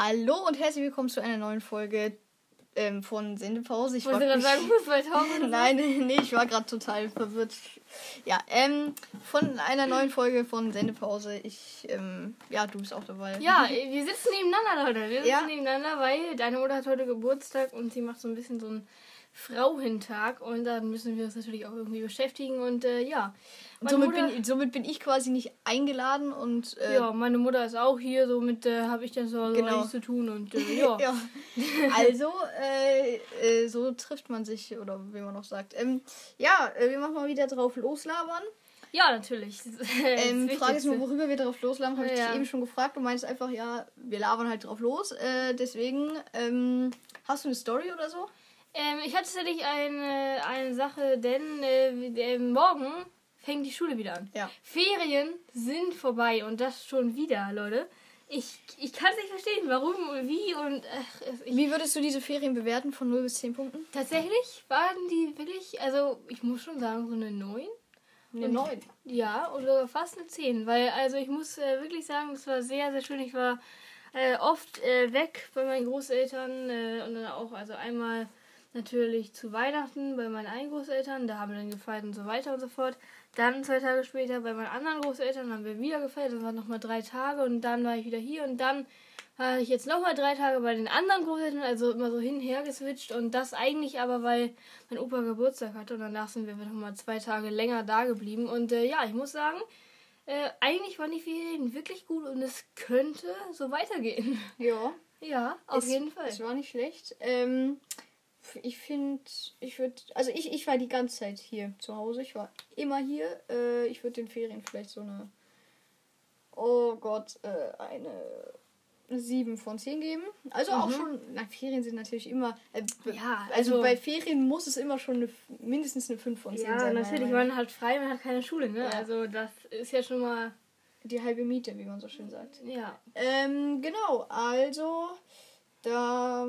Hallo und herzlich willkommen zu einer neuen Folge ähm, von Sendepause. Ich Wollte gerade sagen, Fußballtauchen. Nein, nee, ich war gerade total verwirrt. Ja, ähm, von einer neuen Folge von Sendepause. Ich, ähm, ja, du bist auch dabei. Ja, wir sitzen nebeneinander, Leute. Wir sitzen Ja. nebeneinander, weil deine Mutter hat heute Geburtstag und sie macht so ein bisschen so einen Frauentag und dann müssen wir uns natürlich auch irgendwie beschäftigen und äh, ja. Somit, Mutter, bin, somit bin ich quasi nicht eingeladen und äh, ja, meine Mutter ist auch hier, somit äh, habe ich dann so Genau. nichts zu tun und äh, ja. ja. Also, äh, äh, so trifft man sich, oder wie man noch sagt. Ähm, ja, wir machen mal wieder drauf loslabern. Ja, natürlich. Äh, Ähm, Frage ist nur, worüber wir drauf loslabern, habe ich Ja. dich eben schon gefragt. Du meinst einfach, ja, wir labern halt drauf los. Deswegen, ähm, hast du eine Story oder so? Ähm, ich hatte tatsächlich eine, eine Sache, denn äh, äh, morgen fängt die Schule wieder an. Ja. Ferien sind vorbei und das schon wieder, Leute. Ich, ich kann es nicht verstehen, warum und wie und ach, ich, Wie würdest du diese Ferien bewerten von 0 bis 10 Punkten? tatsächlich waren die wirklich, also ich muss schon sagen, so eine 9. Eine 9. Ja, oder fast eine 10, weil also ich muss äh, wirklich sagen, es war sehr, sehr schön. Ich war äh, oft äh, weg bei meinen Großeltern äh, und dann auch, also einmal natürlich zu Weihnachten bei meinen einen Großeltern, da haben wir dann gefeiert und so weiter und so fort. Dann zwei Tage später bei meinen anderen Großeltern haben wir wieder gefeiert, das waren nochmal drei Tage und dann war ich wieder hier und dann war ich jetzt nochmal drei Tage bei den anderen Großeltern, also immer so hin und her geswitcht und das eigentlich aber, weil mein Opa Geburtstag hatte und danach sind wir nochmal zwei Tage länger da geblieben und äh, ja, ich muss sagen, äh, eigentlich waren die Ferien wirklich gut und es könnte so weitergehen. Ja, Ja, auf es, jeden Fall. Es war nicht schlecht. Ähm, ich finde, ich würde, also ich, ich war die ganze Zeit hier zu Hause. Ich war immer hier. Äh, ich würde den Ferien vielleicht so eine, oh Gott, äh, eine 7 von 10 geben. Also auch Mhm. schon, na, Ferien sind natürlich immer, äh, Ja, also, also- bei Ferien muss es immer schon eine, mindestens eine 5 von 10 Ja, sein. meiner natürlich, man hat frei, man hat keine Schule, ne? Ja. Also das ist ja schon mal. Die halbe Miete, wie man so schön sagt. ja. Ähm, genau, also, da,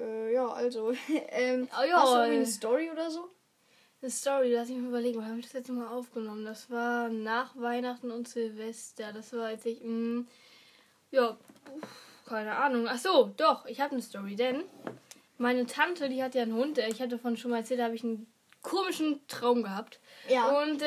äh, ja, also, ähm, Oh ja, hast du irgendwie eine Story oder so? Eine Story, lass mich mal überlegen, wann habe ich das letzte Mal aufgenommen? Das war nach Weihnachten und Silvester. Das war, als ich, mh, ja, uff, keine Ahnung. Ach so, doch, ich habe eine Story, denn meine Tante, die hat ja einen Hund. Äh, Ich hatte von schon mal erzählt, da habe ich einen komischen Traum gehabt. Ja. Und, äh,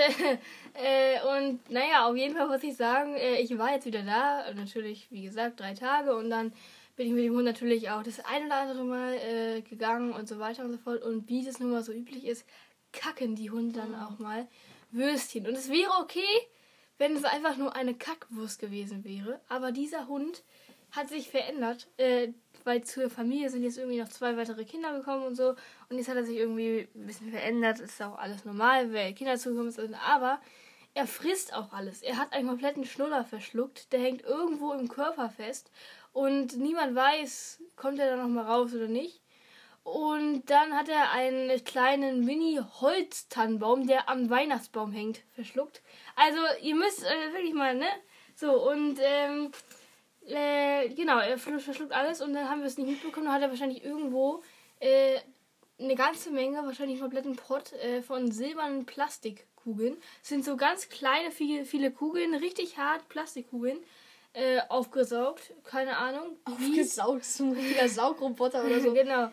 äh, und naja, auf jeden Fall muss ich sagen, äh, ich war jetzt wieder da. Natürlich, wie gesagt, drei Tage. Und dann bin ich mit dem Hund natürlich auch das ein oder andere Mal äh, gegangen und so weiter und so fort. Und wie das nun mal so üblich ist, kacken die Hunde dann auch mal Würstchen. Und es wäre okay, wenn es einfach nur eine Kackwurst gewesen wäre. Aber dieser Hund hat sich verändert, äh, weil zur Familie sind jetzt irgendwie noch zwei weitere Kinder gekommen und so. Und jetzt hat er sich irgendwie ein bisschen verändert. Ist auch alles normal, weil Kinder zugekommen sind. Aber er frisst auch alles. Er hat einen kompletten Schnuller verschluckt. Der hängt irgendwo im Körper fest. Und niemand weiß, kommt er da nochmal raus oder nicht. Und dann hat er einen kleinen Mini-Holztannenbaum, der am Weihnachtsbaum hängt, verschluckt. Also, ihr müsst äh, wirklich mal, ne? So, und, ähm, äh, genau, er verschlu- verschluckt alles und dann haben wir es nicht mitbekommen. Dann hat er wahrscheinlich irgendwo äh, eine ganze Menge, wahrscheinlich einen kompletten Pott äh, von silbernen Plastikkugeln. Es sind so ganz kleine, viele, viele Kugeln, richtig hart Plastikkugeln, äh, aufgesaugt. Keine Ahnung. wie. Aufgesaugt, so ein richtiger Saugroboter oder so. genau.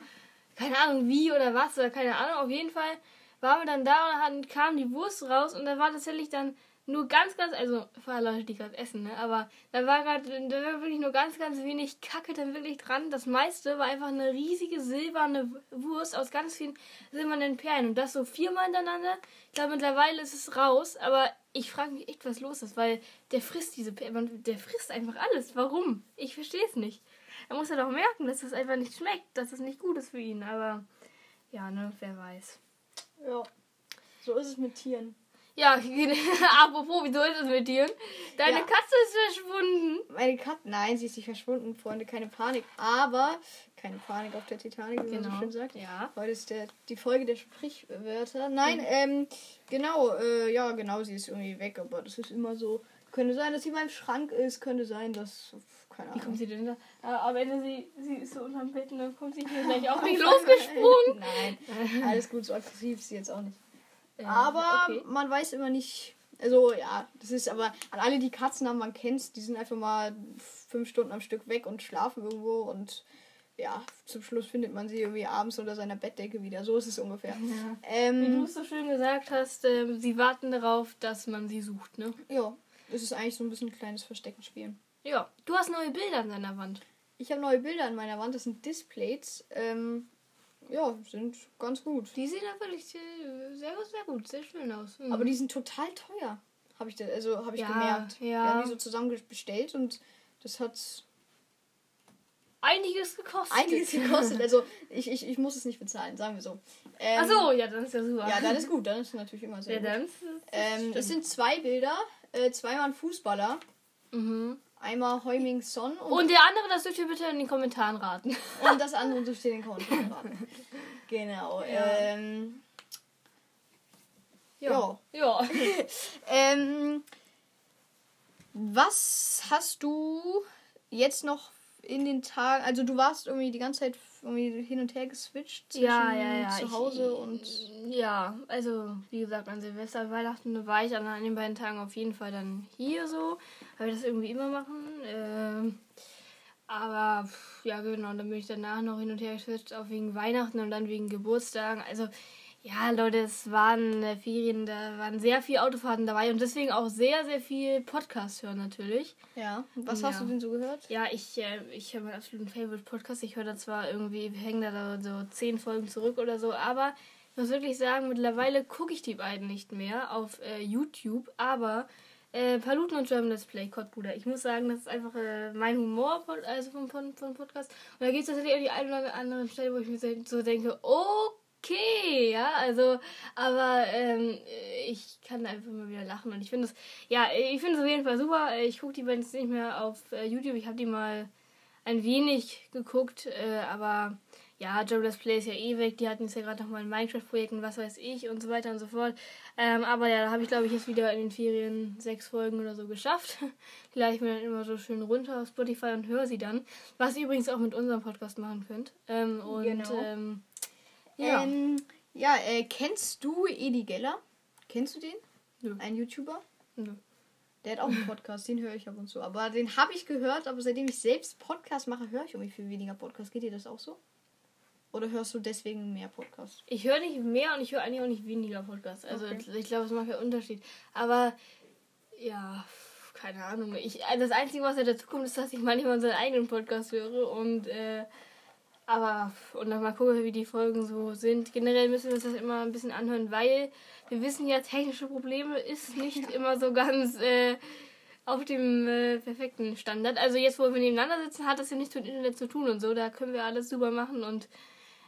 Keine Ahnung wie oder was oder keine Ahnung. Auf jeden Fall waren wir dann da und dann kam die Wurst raus und da war tatsächlich dann nur ganz, ganz, also für alle Leute, die gerade essen, ne? Aber da war gerade, da war wirklich nur ganz, ganz wenig Kacke dann wirklich dran. Das meiste war einfach eine riesige silberne Wurst aus ganz vielen silbernen Perlen. Und das so viermal hintereinander. Ich glaube, mittlerweile ist es raus, aber ich frage mich echt, was los ist, weil der frisst diese Perlen, der frisst einfach alles. Warum? Ich verstehe es nicht. Er muss ja doch merken, dass das einfach nicht schmeckt, dass das nicht gut ist für ihn. Aber ja, ne, wer weiß. Ja. So ist es mit Tieren. Ja, apropos, wieso ist es mit dir? Deine Ja. Katze ist verschwunden. Meine Katze, nein, sie ist nicht verschwunden, Freunde, keine Panik. Aber, keine Panik auf der Titanic, wie man so schön sagt. Ja. Heute ist der, die Folge der Sprichwörter. Nein, ähm, genau, äh, ja, genau, sie ist irgendwie weg, aber das ist immer so. Könnte sein, dass sie in meinem Schrank ist, könnte sein, dass, keine Wie Ahnung. kommt sie denn da? Äh, Am Ende, sie, sie ist so unterm Bett und dann kommt sie hier gleich mich Nein. losgesprungen. Nein, alles gut, so aggressiv ist sie jetzt auch nicht. Äh, Aber okay. man weiß immer nicht, Also ja, das ist aber an alle, die Katzen haben, man kennt's, die sind einfach mal fünf Stunden am Stück weg und schlafen irgendwo und ja, zum Schluss findet man sie irgendwie abends unter seiner Bettdecke wieder. So ist es ungefähr. Ja. Ähm, Wie du es so schön gesagt hast, ähm, sie warten darauf, dass man sie sucht, ne? ja, es ist eigentlich so ein bisschen ein kleines Versteckenspielen. Ja. Du hast neue Bilder an deiner Wand. Ich habe neue Bilder an meiner Wand, das sind Displays. Ähm, ja, sind ganz gut. Die sehen da wirklich sehr, sehr gut, sehr schön aus. Mhm. Aber die sind total teuer, habe ich, da, also, hab ich Ja, gemerkt. ja. Wir haben die so zusammen bestellt und das hat einiges gekostet. einiges gekostet. Also ich, ich, ich muss es nicht bezahlen, sagen wir so. Ähm, Ach so, ja, dann ist ja super. Ja, dann ist gut, dann ist natürlich immer sehr Ja, gut. dann ist es- Ähm, es sind zwei Bilder, äh, zweimal ein Fußballer, Mhm. Einmal Heuming Son und, Und der andere, das dürft ihr bitte in den Kommentaren raten. und das andere dürft ihr in den Kommentaren raten. Genau. Ja. Ähm, ja. Ja. Ähm, was hast du jetzt noch in den Tagen, also du warst irgendwie die ganze Zeit irgendwie hin und her geswitcht zwischen Ja, ja, ja. zu ich- Hause und Ja, also wie gesagt, an Silvester, und Weihnachten war ich an, an den beiden Tagen auf jeden Fall dann hier so. Weil wir das irgendwie immer machen. Ähm, aber ja, genau, dann bin ich danach noch hin und her geswitcht, auch wegen Weihnachten und dann wegen Geburtstagen. Also ja, Leute, es waren äh, Ferien, da waren sehr viele Autofahrten dabei und deswegen auch sehr, sehr viel Podcast hören natürlich. ja. Was Ja. hast du denn so gehört? Ja, ich, äh, ich habe meinen absoluten Favorite-Podcast. Ich höre da zwar irgendwie, wir hängen da so zehn Folgen zurück oder so, aber ich muss wirklich sagen, mittlerweile gucke ich die beiden nicht mehr auf äh, YouTube, aber äh, Paluten und German Let's Play, Kottbruder. Ich muss sagen, das ist einfach äh, mein Humor also vom, vom, vom Podcast. Und da gibt es tatsächlich auch die eine oder andere Stelle, wo ich mir so denke, okay, ja, also, aber ähm, ich kann einfach mal wieder lachen und ich finde es, ja, ich finde es auf jeden Fall super. Ich gucke die beiden jetzt nicht mehr auf äh, YouTube, ich habe die mal ein wenig geguckt, äh, aber ja, Joe Let's Play ist ja eh weg, die hatten jetzt ja gerade nochmal ein Minecraft-Projekt und was weiß ich und so weiter und so fort. Ähm, aber ja, da habe ich glaube ich jetzt wieder in den Ferien sechs Folgen oder so geschafft. Ich mir dann immer so schön runter auf Spotify und höre sie dann. Was ihr übrigens auch mit unserem Podcast machen könnt. Ähm, und Genau. ähm, ja. Ähm, ja, äh, kennst du Edi Geller? Kennst du den? Nö. Ein YouTuber? Nö. Der hat auch einen Podcast, den höre ich ab und zu. Aber den habe ich gehört, aber seitdem ich selbst Podcast mache, höre ich irgendwie viel weniger Podcast. Geht dir das auch so? Oder hörst du deswegen mehr Podcast? Ich höre nicht mehr und ich höre eigentlich auch nicht weniger Podcasts. Also Okay. ich glaube, es macht ja Unterschied. Aber ja, keine Ahnung. Ich, das Einzige, was ja dazu kommt, ist, dass ich manchmal unseren eigenen Podcast höre und äh, aber und dann mal gucken, wie die Folgen so sind. Generell müssen wir uns das immer ein bisschen anhören, weil wir wissen ja, technische Probleme ist nicht immer so ganz äh, auf dem äh, perfekten Standard. Also jetzt, wo wir nebeneinander sitzen, hat das ja nichts mit Internet zu tun und so. Da können wir alles super machen und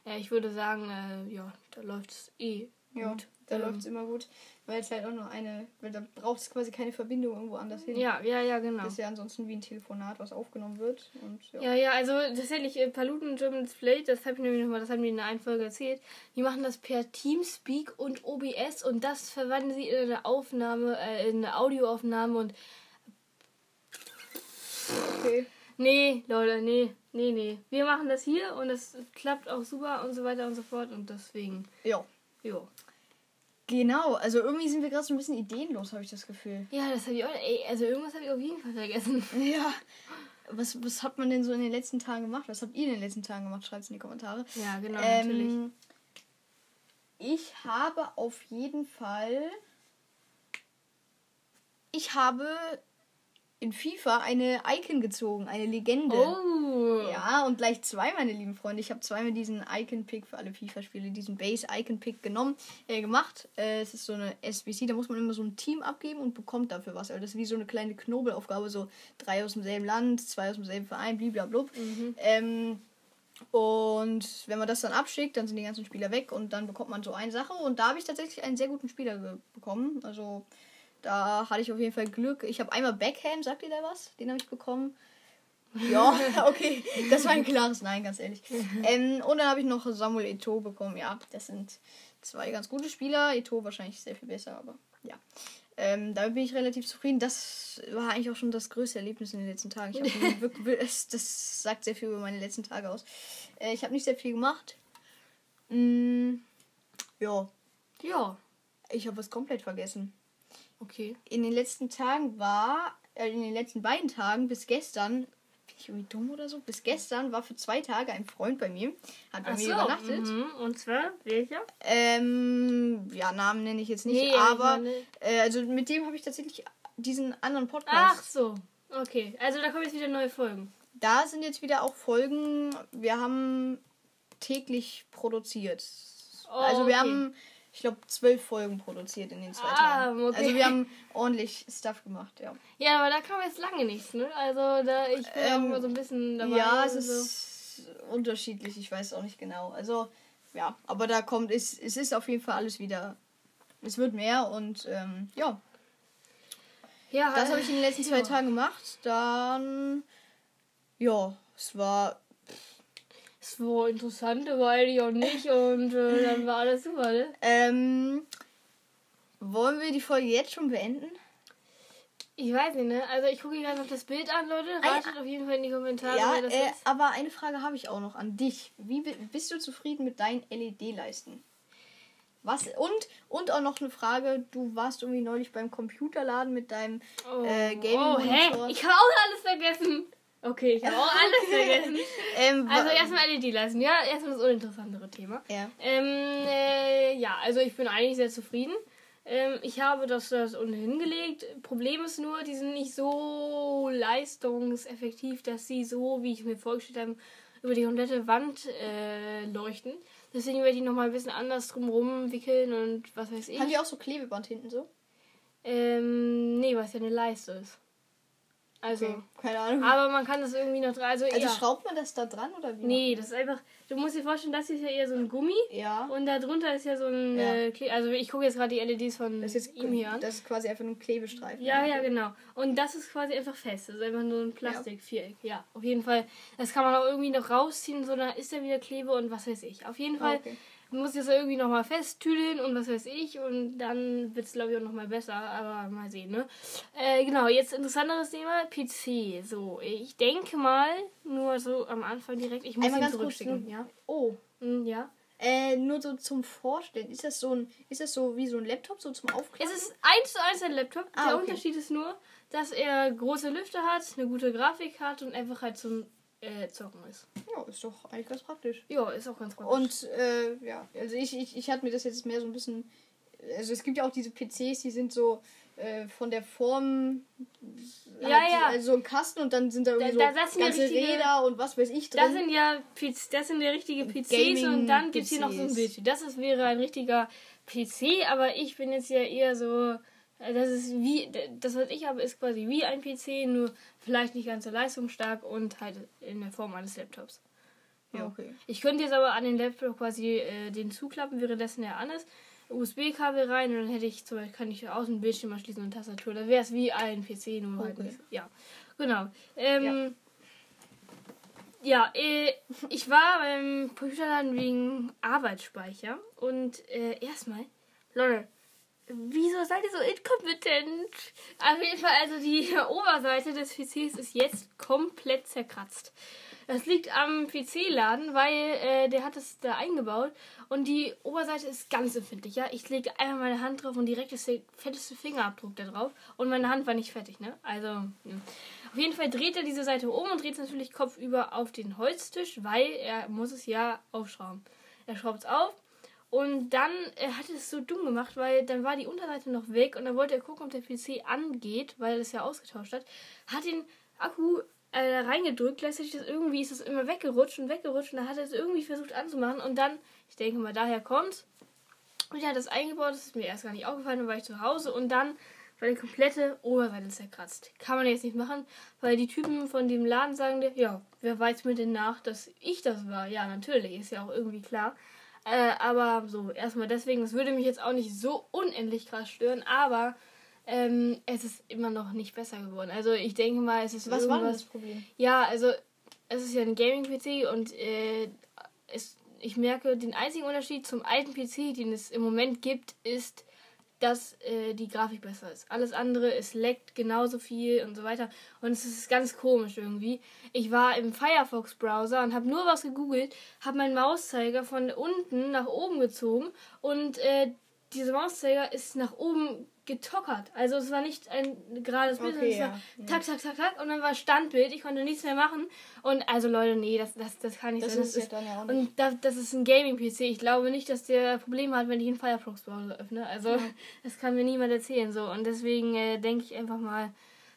äh, ich würde sagen, äh, ja, da läuft es eh gut. da Ähm, läuft es immer gut. Weil es halt auch nur eine, weil da braucht es quasi keine Verbindung irgendwo anders hin. Ja, ja, ja, genau. Das ist ja ansonsten wie ein Telefonat, was aufgenommen wird. Und ja. Ja, ja, also tatsächlich, äh, Paluten German Display, das habe ich nämlich nochmal, das haben die in einer Folge erzählt. Die machen das per Teamspeak und OBS und das verwandeln sie in eine Aufnahme, äh, in eine Audioaufnahme und Okay. nee, Leute, nee, nee, nee. Wir machen das hier und es klappt auch super und so weiter und so fort und deswegen, Ja. jo. Genau, also irgendwie sind wir gerade so ein bisschen ideenlos, habe ich das Gefühl. Ja, das habe ich auch, ey, also irgendwas habe ich auf jeden Fall vergessen. Ja. Was, was hat man denn so in den letzten Tagen gemacht? Was habt ihr in den letzten Tagen gemacht? Schreibt es in die Kommentare. Ja, genau, natürlich. Ähm, ich habe auf jeden Fall. Ich habe in FIFA eine Icon gezogen, eine Legende. Oh. Ja, und gleich zwei, meine lieben Freunde. Ich habe zweimal diesen Icon-Pick für alle FIFA-Spiele, diesen Base-Icon-Pick genommen, äh, gemacht. Äh, es ist so eine SBC, da muss man immer so ein Team abgeben und bekommt dafür was. Also das ist wie so eine kleine Knobelaufgabe, so drei aus demselben Land, zwei aus demselben Verein, blablabla. Ähm, und wenn man das dann abschickt, dann sind die ganzen Spieler weg und dann bekommt man so eine Sache. Und da habe ich tatsächlich einen sehr guten Spieler bekommen. Also da hatte ich auf jeden Fall Glück. Ich habe einmal Beckham, sagt ihr da was? Den habe ich bekommen. Ja, okay. Das war ein klares Nein, ganz ehrlich. Ähm, und dann habe ich noch Samuel Eto'o bekommen. Ja, das sind zwei ganz gute Spieler. Eto'o wahrscheinlich sehr viel besser, aber ja. Ähm, damit bin ich relativ zufrieden. Das war eigentlich auch schon das größte Erlebnis in den letzten Tagen. Wirklich, das, das sagt sehr viel über meine letzten Tage aus. Äh, ich habe nicht sehr viel gemacht. Mm, ja, Ja. ich habe was komplett vergessen. Okay. in den letzten Tagen war, äh, in den letzten beiden Tagen bis gestern, bin ich irgendwie dumm oder so? Bis gestern war für zwei Tage ein Freund bei mir, hat bei Ach mir so. übernachtet. Mhm. Und zwar, welcher? Ähm, ja, Namen nenne ich jetzt nicht, Nee, aber äh, also mit dem habe ich tatsächlich diesen anderen Podcast. Ach so. Okay. Also da kommen jetzt wieder neue Folgen. Da sind jetzt wieder auch Folgen. Wir haben täglich produziert. Oh, also wir okay. haben, ich glaube, zwölf Folgen produziert in den zwei Ah, Tagen. okay. Also wir haben ordentlich Stuff gemacht, ja. Ja, aber da kam jetzt lange nichts, ne? Also da ich bin auch Ähm, immer so ein bisschen dabei. ja, es so. ist unterschiedlich. Ich weiß auch nicht genau. Also ja, aber da kommt es, es ist auf jeden Fall alles wieder. Es wird mehr und ähm, ja, Ja, das habe ich in den letzten zwei ja. Tagen gemacht. Dann ja, es war Es war interessant, aber eigentlich auch nicht und äh, dann war alles super, ne? ähm, wollen wir die Folge jetzt schon beenden? Ich weiß nicht, ne? Also ich gucke gerade noch das Bild an, Leute. Ah. Ratet auf jeden Fall in die Kommentare, Ja, äh, aber eine Frage habe ich auch noch an dich. Wie bi- bist du zufrieden mit deinen LED-Leisten? Was und und auch noch eine Frage. Du warst irgendwie neulich beim Computerladen mit deinem Oh, äh, oh Gaming-Monitor. hä? Ich habe auch alles vergessen. Okay, ich habe auch alles vergessen. ähm, Also erstmal LED lassen, ja, erstmal das uninteressantere Thema. ja. Ähm, äh, ja, also ich bin eigentlich sehr zufrieden. Ähm, ich habe das, das unten hingelegt. Problem ist nur, die sind nicht so leistungseffektiv, dass sie so, wie ich mir vorgestellt habe, über die komplette Wand äh, leuchten. Deswegen werde ich nochmal ein bisschen anders drumherum wickeln und was weiß ich. Haben die auch so Klebeband hinten so? Ähm, nee, was ja eine Leiste ist. Also, Okay, keine Ahnung. aber man kann das irgendwie noch dran. Also, also ja. schraubt man das da dran oder wie? Nee, das ist einfach. Du musst dir vorstellen, das hier ist ja eher so ein Gummi. Ja. Und da drunter ist ja so ein. Ja. Äh, also ich gucke jetzt gerade die LEDs von Das ist jetzt ihm hier an. Das ist quasi einfach nur ein Klebestreifen. Ja, ja, genau. Und das ist quasi einfach fest. Das ist einfach nur ein Plastikviereck. Ja, auf jeden Fall. Das kann man auch irgendwie noch rausziehen, so da ist ja wieder Klebe und was weiß ich. Auf jeden Ah, Fall okay. Muss ich das irgendwie nochmal festtüdeln und was weiß ich. Und dann wird es, glaube ich, auch nochmal besser. Aber mal sehen, ne? Äh, genau, jetzt interessanteres Thema. PC. So, ich denke mal, nur so am Anfang direkt. Ich muss Einmal ihn ganz zurückschicken. nur- Ja. Oh. Hm, ja. Äh, nur so zum Vorstellen. Ist das so ein, ist das so wie so ein Laptop, so zum Aufklappen? Es ist eins zu eins ein Laptop. Ah, Der okay. Unterschied ist nur, dass er große Lüfter hat, eine gute Grafik hat und einfach halt zum äh, Zocken ist. ja, ist doch eigentlich ganz praktisch. Ja, ist auch ganz praktisch. Und äh, ja, also ich, ich, ich hatte mir das jetzt mehr so ein bisschen. Also es gibt ja auch diese PCs, die sind so äh, von der Form. Ja, halt, ja. Also so ein Kasten und dann sind da irgendwie Da- so da- das sind ganze richtige- Räder und was weiß ich drin. das sind ja das sind ja richtige PCs und dann gibt es hier noch so ein. Bildschirm. Das ist, wäre ein richtiger PC, aber ich bin jetzt ja eher so. Das ist wie. Das, was ich habe, ist quasi wie ein PC, nur vielleicht nicht ganz so leistungsstark und halt in der Form eines Laptops. ja, okay. Ich könnte jetzt aber an den Laptop quasi äh, den zuklappen, währenddessen er an ist. USB-Kabel rein und dann hätte ich zum Beispiel kann ich außen Bildschirm anschließen und Tastatur. Dann wäre es wie ein PC, nur halt Okay. nicht. Ja, genau. Ähm, ja, äh, ich war beim Computerladen wegen Arbeitsspeicher und äh, erstmal, Leute, wieso seid ihr so inkompetent? Auf jeden Fall, also die Oberseite des PCs ist jetzt komplett zerkratzt. Das liegt am PC-Laden, weil äh, der hat es da eingebaut und die Oberseite ist ganz empfindlich. Ja, ich lege einmal meine Hand drauf und direkt ist der fetteste Fingerabdruck da drauf und meine Hand war nicht fertig, ne? Also ja. auf jeden Fall dreht er diese Seite um und dreht es natürlich kopfüber auf den Holztisch, weil er muss es ja aufschrauben. Er schraubt es auf und dann äh, hat er es so dumm gemacht, weil dann war die Unterseite noch weg und dann wollte er gucken, ob der PC angeht, weil er das ja ausgetauscht hat. Hat den Akku äh, reingedrückt, gleichzeitig das irgendwie ist es immer weggerutscht und weggerutscht und dann hat er es irgendwie versucht anzumachen und dann, ich denke mal, daher kommt's. Und er hat das eingebaut, das ist mir erst gar nicht aufgefallen, dann war ich zu Hause und dann war die komplette Oberseite zerkratzt. Kann man jetzt nicht machen, weil die Typen von dem Laden sagen dir, ja, wer weiß mir denn nach, dass ich das war? Ja, natürlich, ist ja auch irgendwie klar. Äh, aber so, erstmal deswegen, das würde mich jetzt auch nicht so unendlich krass stören, aber ähm, es ist immer noch nicht besser geworden. Also ich denke mal, es ist Was war das Problem? Ja, also es ist ja ein Gaming-PC und äh, es, ich merke, den einzigen Unterschied zum alten PC, den es im Moment gibt, ist, dass äh, die Grafik besser ist. Alles andere, es leckt genauso viel und so weiter. Und es ist ganz komisch irgendwie. Ich war im Firefox-Browser und habe nur was gegoogelt, habe meinen Mauszeiger von unten nach oben gezogen und äh, dieser Mauszeiger ist nach oben getockert. Also es war nicht ein gerades Bild, Okay, sondern es war ja. tak, tak, tak, tak und dann war Standbild. Ich konnte nichts mehr machen. Und also Leute, nee, das, das, das kann nicht Das sein. ist ja dann ja auch nicht. und das, das ist ein Gaming-PC. Ich glaube nicht, dass der Probleme hat, wenn ich einen Firefox-Browser öffne. Also das kann mir niemand erzählen. so Und deswegen äh, denke ich einfach mal,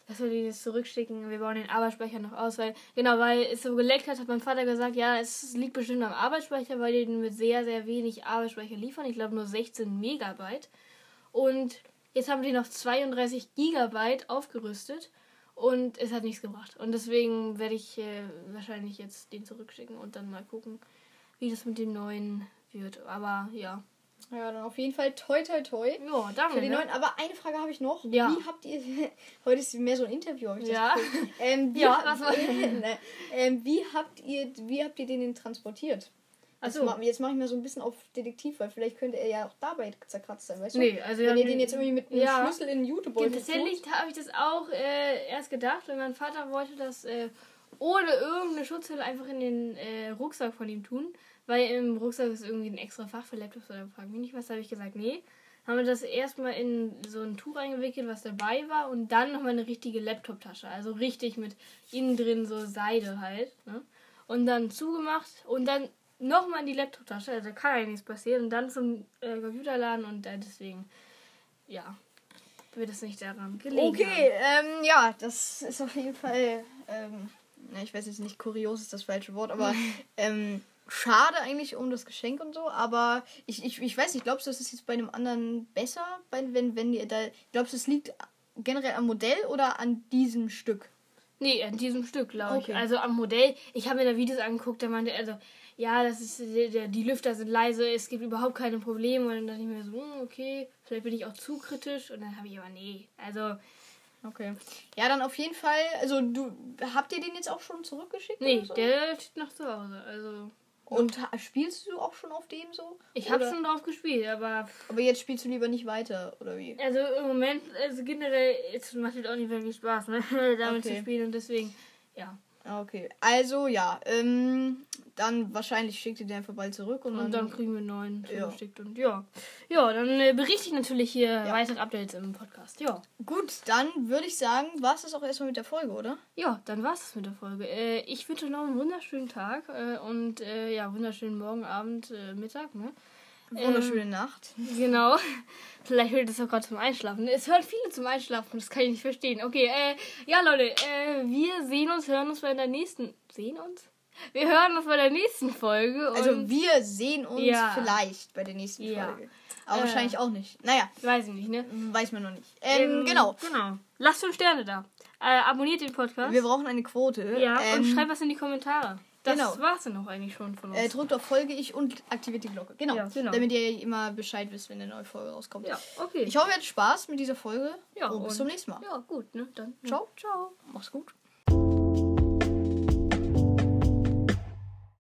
dass wir die jetzt zurückschicken. Wir bauen den Arbeitsspeicher noch aus, weil, genau, weil es so geleckt hat, hat mein Vater gesagt, ja, es liegt bestimmt am Arbeitsspeicher, weil die den mit sehr, sehr wenig Arbeitsspeicher liefern. Ich glaube nur 16 Megabyte. Und jetzt haben die noch 32 Gigabyte aufgerüstet und es hat nichts gebracht. Und deswegen werde ich äh, wahrscheinlich jetzt den zurückschicken und dann mal gucken, wie das mit dem neuen wird. Aber ja. Ja, dann auf jeden Fall toi toi toi. Ja, danke. Für die ne? neuen, aber eine Frage habe ich noch. Ja. Wie habt ihr. Heute ist mehr so ein Interview, habe ich Ja. das. Ähm, Ja, was war- ne, ähm, wie habt ihr wie habt ihr den denn transportiert? Ach Jetzt ma- Jetzt mache ich mal so ein bisschen auf Detektiv, weil vielleicht könnte er ja auch dabei zerkratzt sein, weißt du? Nee, also Wenn ihr den jetzt irgendwie mit einem ja. Schlüssel in den YouTube-Beutel Tatsächlich tut. habe ich das auch äh, erst gedacht, weil mein Vater wollte das äh, ohne irgendeine Schutzhülle einfach in den äh, Rucksack von ihm tun, weil im Rucksack ist irgendwie ein extra Fach für Laptops oder frag mich nicht was. Habe ich gesagt, nee. Haben wir das erstmal in so ein Tuch eingewickelt, was dabei war, und dann nochmal eine richtige Laptop-Tasche. Also richtig mit innen drin so Seide halt. Ne? Und dann zugemacht und dann nochmal in die Laptop-Tasche. Also da kann ja nichts passieren. Und dann zum äh, Computerladen und äh, deswegen, ja, wird es nicht daran gelegen. Okay, ähm, ja, das ist auf jeden Fall, ähm, na, ich weiß jetzt nicht, kurios ist das falsche Wort, aber ähm, schade eigentlich um das Geschenk und so, aber ich, ich, ich weiß nicht, glaubst du, das ist jetzt bei einem anderen besser, wenn, wenn ihr da, glaubst du, es liegt generell am Modell oder an diesem Stück? Nee, an diesem Stück, glaube Okay. ich. Also am Modell. Ich habe mir da Videos angeguckt, da meinte er so, ja, das ist, der, der, die Lüfter sind leise, es gibt überhaupt keine Probleme. Und dann dachte ich mir so, hm, okay, vielleicht bin ich auch zu kritisch. Und dann habe ich aber, nee, also, Okay. Ja, dann auf jeden Fall, also du, habt ihr den jetzt auch schon zurückgeschickt? nee, so? der steht noch zu Hause. Also, Und spielst du auch schon auf dem so? ich habe schon drauf gespielt, aber, Aber jetzt spielst du lieber nicht weiter, oder wie? also im Moment, also generell, es macht halt auch nicht wirklich Spaß, ne, damit Okay. zu spielen. Und deswegen, ja. Ah, Okay, also ja, ähm, dann wahrscheinlich schickt ihr den einfach bald zurück und, Und dann kriegen wir einen neuen Ja. Und ja, ja, dann äh, berichte ich natürlich hier weitere Updates im Podcast. Ja. gut, dann würde ich sagen, war es das auch erstmal mit der Folge, oder? Ja, dann war's es mit der Folge. Äh, ich wünsche noch einen wunderschönen Tag äh, und äh, ja, wunderschönen Morgen, Abend, äh, Mittag, ne? Wunderschöne Nacht. Genau. Vielleicht hört es auch gerade zum Einschlafen. Es hören viele zum Einschlafen, das kann ich nicht verstehen. Okay, äh, ja Leute, äh, wir sehen uns, hören uns bei der nächsten. Sehen uns? Wir hören uns bei der nächsten Folge. Also wir sehen uns Ja. vielleicht bei der nächsten Ja. Folge. Aber Äh. wahrscheinlich auch nicht. Naja, weiß ich nicht, ne? weiß man noch nicht. Ähm, genau. Genau. Lasst fünf Sterne da. Äh, abonniert den Podcast. Wir brauchen eine Quote. ja, ähm, und schreibt was in die Kommentare. Das genau. war's dann auch eigentlich schon von uns. äh, drückt auf Folge ich und aktiviert die Glocke. Genau. Ja, genau. Damit ihr immer Bescheid wisst, wenn eine neue Folge rauskommt. ja, okay. Ich hoffe, ihr hattet Spaß mit dieser Folge. Ja, und bis und- zum nächsten Mal. ja, gut, ne? Dann. Ciao. Ciao. Mach's gut.